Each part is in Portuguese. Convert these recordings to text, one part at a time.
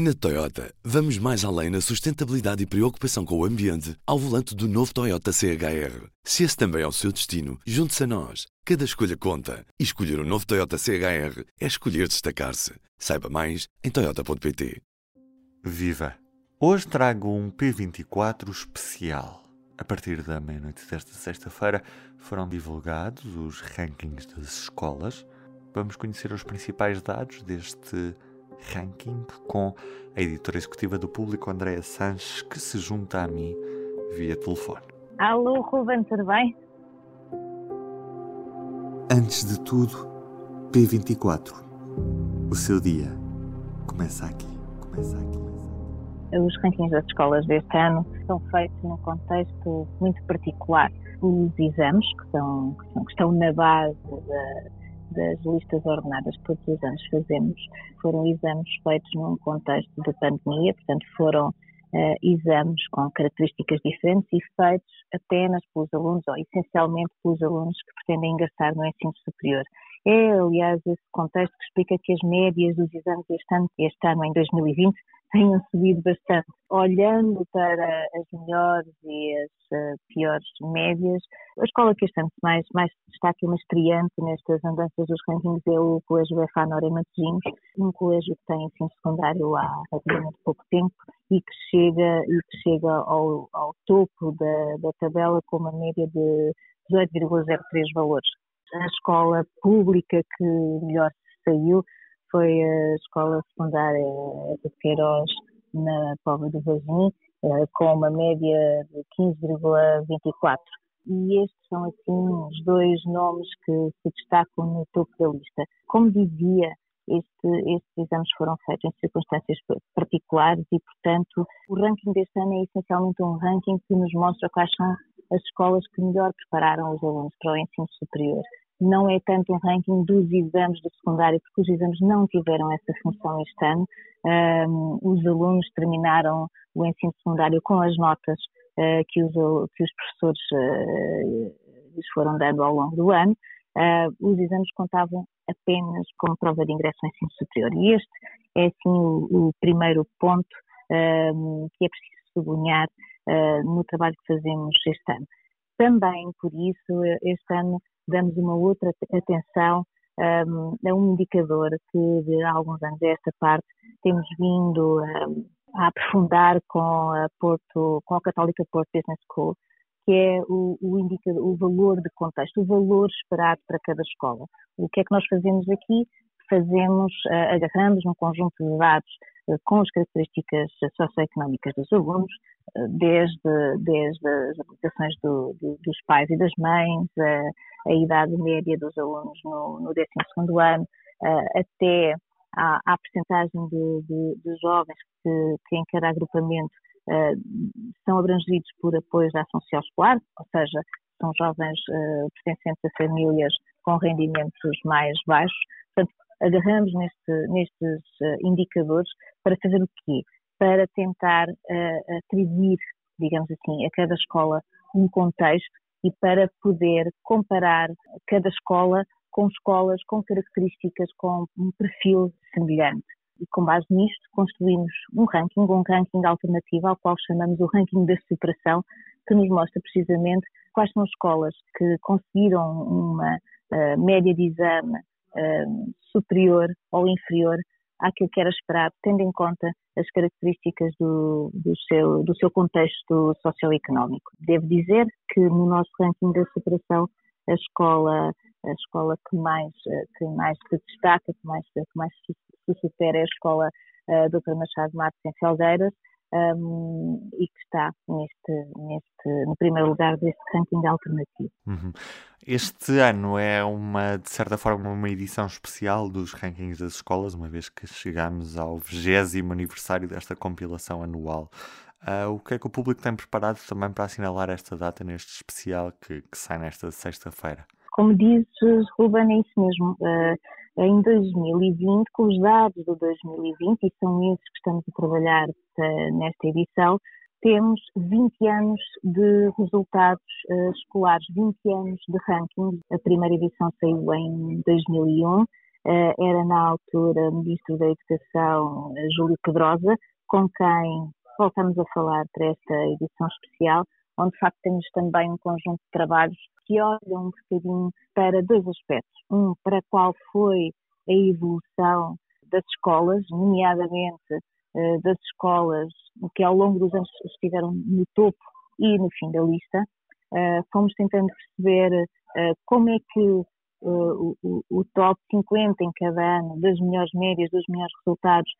Na Toyota, vamos mais além na sustentabilidade e preocupação com o ambiente ao volante do novo Toyota CHR. Se esse também é o seu destino, junte-se a nós. Cada escolha conta. E escolher o um novo Toyota CHR é escolher destacar-se. Saiba mais em Toyota.pt. Viva! Hoje trago um P24 especial. A partir da meia-noite desta sexta-feira foram divulgados os rankings das escolas. Vamos conhecer os principais dados deste ranking com a editora executiva do público, Andréa Sanches, que se junta a mim via telefone. Alô, Ruben, tudo bem? Antes de tudo, P24. O seu dia começa aqui. Começa aqui. Os rankings das escolas deste ano são feitos num contexto muito particular. Os exames, que, são, que estão na base da, das listas ordenadas que todos os anos fazemos foram exames feitos num contexto de pandemia, portanto foram uh, exames com características diferentes e feitos apenas pelos alunos ou essencialmente pelos alunos que pretendem ingressar no ensino superior. É, aliás, esse contexto que explica que as médias dos exames este ano, este ano em 2020, tenham subido bastante. Olhando para as melhores e as uh, piores médias, a escola que este ano mais, mais destaca uma estreante nestas andanças dos rankings é o Colégio EFA Nora Matosinhos, um colégio que tem ensino secundário há relativamente pouco tempo e que chega, e que chega ao, ao topo da, da tabela com uma média de 18,03 valores. A escola pública que melhor saiu foi a escola secundária de Queiroz na Pova do Vazim, eh, com uma média de 15,24. E estes são, assim, os dois nomes que se destacam no topo da lista. Como dizia, este, estes exames foram feitos em circunstâncias particulares e, portanto, o ranking deste ano é essencialmente um ranking que nos mostra quais são as escolas que melhor prepararam os alunos para o ensino superior não é tanto um ranking dos exames do secundário, porque os exames não tiveram essa função este ano. Um, os alunos terminaram o ensino secundário com as notas uh, que, os, que, os, professores uh, lhes foram dando ao longo do ano. Uh, os exames contavam apenas como prova de ingresso ao ensino superior. E este é, assim, o, o primeiro ponto que é preciso sublinhar no trabalho que fazemos este ano. Também, por isso, este ano damos uma outra atenção um, a um indicador que de há alguns anos esta parte temos vindo um, a aprofundar com a Porto, com a Católica Porto Business School, que é o, o, indicador, o valor de contexto, o valor esperado para cada escola. O que é que nós fazemos aqui? Fazemos, uh, agarramos um conjunto de dados com as características socioeconómicas dos alunos, uh, desde, desde as aplicações do, do, dos pais e das mães, a idade média dos alunos no, no 12 ano, uh, até à, à percentagem de, de, de jovens que, que, em cada agrupamento uh, são abrangidos por apoios à ação social escolar, ou seja, são jovens pertencentes a famílias com rendimentos mais baixos. Portanto, agarramos neste, nestes indicadores para fazer o quê? Para tentar atribuir, digamos assim, a cada escola um contexto e para poder comparar cada escola com escolas com características com um perfil semelhante. E com base nisto construímos um ranking, um ranking alternativo ao qual chamamos o ranking da superação, que nos mostra precisamente quais são as escolas que conseguiram uma uh, média de exame superior ou inferior àquilo que era esperado, tendo em conta as características do, do, seu, do seu contexto socioeconómico. Devo dizer que no nosso ranking da superação, a escola, a escola que mais, que mais se destaca, que mais, que mais se supera é a escola uh, Dr. Machado Matos em Felgueiras, um, e que está neste, neste, no primeiro lugar deste ranking alternativo. Uhum. Este ano é uma, de certa forma, uma edição especial dos rankings das escolas, uma vez que chegamos ao 20 aniversário desta compilação anual. Uh, o que é que o público tem preparado também para assinalar esta data neste especial que, que sai nesta sexta-feira? Como dizes, Ruben, é isso mesmo. Uh, em 2020, com os dados de 2020, e são esses que estamos a trabalhar uh, nesta edição, temos 20 anos de resultados uh, escolares, 20 anos de ranking. A primeira edição saiu em 2001. era na altura Ministro da Educação Júlio Pedrosa, com quem voltamos a falar para esta edição especial, onde de facto temos também um conjunto de trabalhos que olham um bocadinho para dois aspectos. Um, para qual foi a evolução das escolas, nomeadamente uh, das escolas que ao longo dos anos estiveram no topo e no fim da lista. Uh, fomos tentando perceber uh, como é que o, o, top 50 em cada ano, das melhores médias, dos melhores resultados,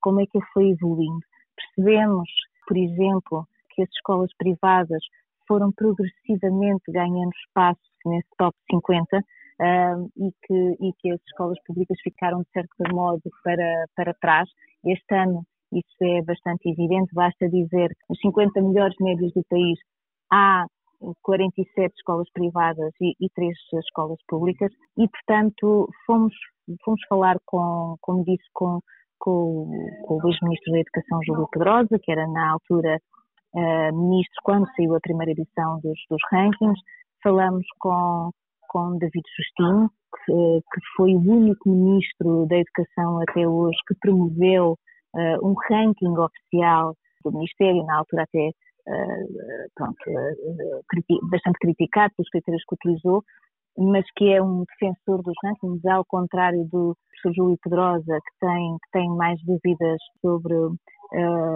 como é que ele foi evoluindo. Percebemos, por exemplo, que as escolas privadas foram progressivamente ganhando espaço nesse top 50 uh, e, que, e que as escolas públicas ficaram, de certo modo, para, para trás. Este ano isso é bastante evidente, basta dizer os 50 melhores médios do país, há 47 escolas privadas e, e 3 escolas públicas e, portanto, fomos, fomos falar com, como disse, com, com, com o ex-ministro da Educação, Júlio Pedrosa, que era na altura uh, ministro quando saiu a primeira edição dos, dos rankings, falamos com, com David Justino, que, que, foi o único ministro da Educação até hoje que promoveu uh, um ranking oficial do Ministério, na altura até uh, pronto, uh, bastante criticado pelos critérios que utilizou, mas que é um defensor dos rankings, ao contrário do professor Júlio Pedrosa, que tem, que tem mais dúvidas sobre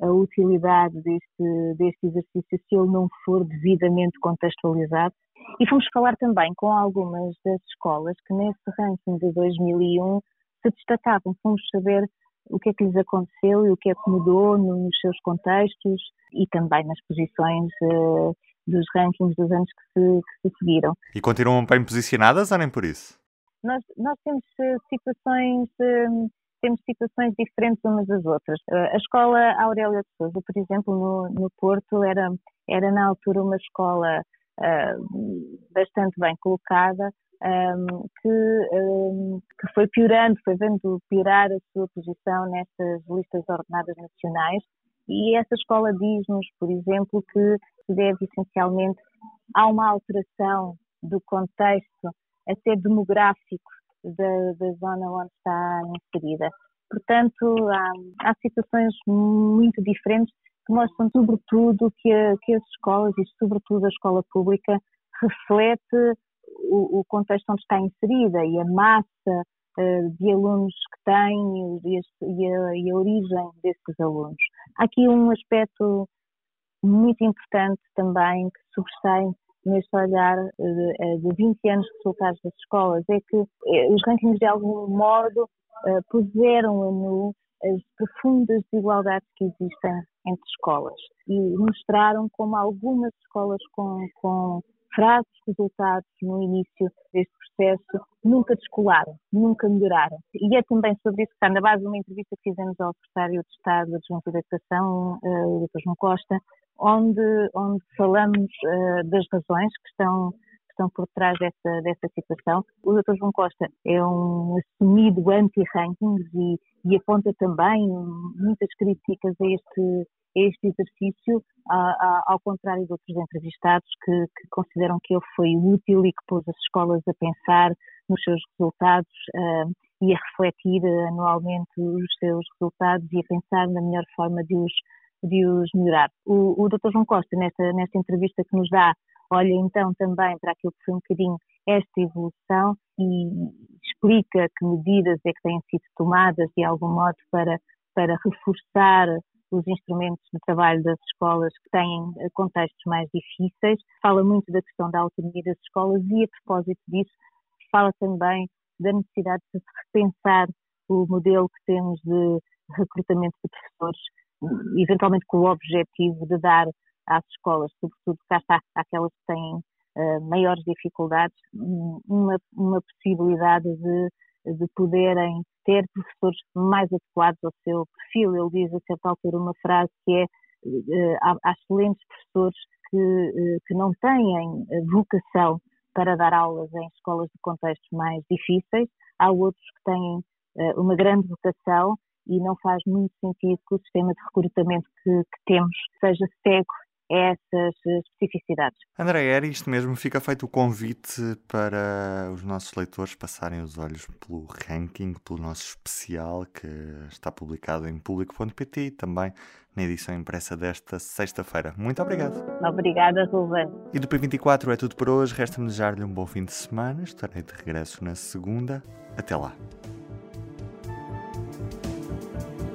a utilidade deste, deste exercício se ele não for devidamente contextualizado. E fomos falar também com algumas das escolas que nesse ranking de 2001 se destacavam. Fomos saber o que é que lhes aconteceu e o que é que mudou nos seus contextos e também nas posições uh, dos rankings dos anos que se, que se, seguiram. E continuam bem posicionadas ou nem por isso? Nós, nós temos uh, situações uh, temos situações diferentes umas das outras. A escola Aurélia de Souza, por exemplo, no, no Porto, era, era na altura uma escola uh, bastante bem colocada, um, que, um, que, foi piorando, foi vendo piorar a sua posição nestas listas ordenadas nacionais. E essa escola diz-nos, por exemplo, que se deve essencialmente a uma alteração do contexto até demográfico da, da zona onde está inserida. Portanto, há, há situações muito diferentes que mostram, sobretudo, que, a, que as escolas, e sobretudo a escola pública, reflete o, o contexto onde está inserida e a massa uh, de alunos que tem e, e, a, e a origem desses alunos. Há aqui um aspecto muito importante também que sobressai neste olhar de, de 20 anos de resultados das escolas, é que eh, os rankings de algum modo puseram a nu as profundas desigualdades que existem entre escolas e mostraram como algumas escolas com, com fracos resultados no início deste processo nunca descolaram, nunca melhoraram. E é também sobre isso que está na base de uma entrevista que fizemos ao secretário de Estado da Junta da Educação, o Dr. João Costa, onde, onde falamos uh, das razões que estão, que estão por trás dessa, dessa situação. O Dr. João Costa é um assumido anti-rankings e, e aponta também muitas críticas a este, a este exercício, a, a, ao contrário de outros entrevistados que, que, consideram que ele foi útil e que pôs as escolas a pensar nos seus resultados uh, e a refletir anualmente os seus resultados e a pensar na melhor forma de os de os melhorar. O, o Dr. João Costa, nesta, nesta entrevista que nos dá, olha então também para aquilo que foi um bocadinho esta evolução e explica que medidas é que têm sido tomadas de algum modo para, para reforçar os instrumentos de trabalho das escolas que têm eh, contextos mais difíceis. Fala muito da questão da autonomia das escolas e, a propósito disso, fala também da necessidade de repensar o modelo que temos de recrutamento de professores eventualmente com o objetivo de dar às escolas, sobretudo cá está aquelas que têm uh, maiores dificuldades, uma, uma possibilidade de, de poderem ter professores mais adequados ao seu perfil. Ele diz a certa altura uma frase que é uh, há, há, excelentes professores que, uh, que não têm vocação para dar aulas em escolas de contextos mais difíceis, há outros que têm uma grande vocação e não faz muito sentido que o sistema de recrutamento que, que temos seja cego a essas especificidades. André, era isto mesmo. Fica feito o convite para os nossos leitores passarem os olhos pelo ranking, pelo nosso especial que está publicado em público.pt e também na edição impressa desta sexta-feira. Muito obrigado. Obrigada, Ruben. E do P24 é tudo por hoje. Resta-me desejar-lhe um bom fim de semana. Estarei de regresso na segunda. Até lá.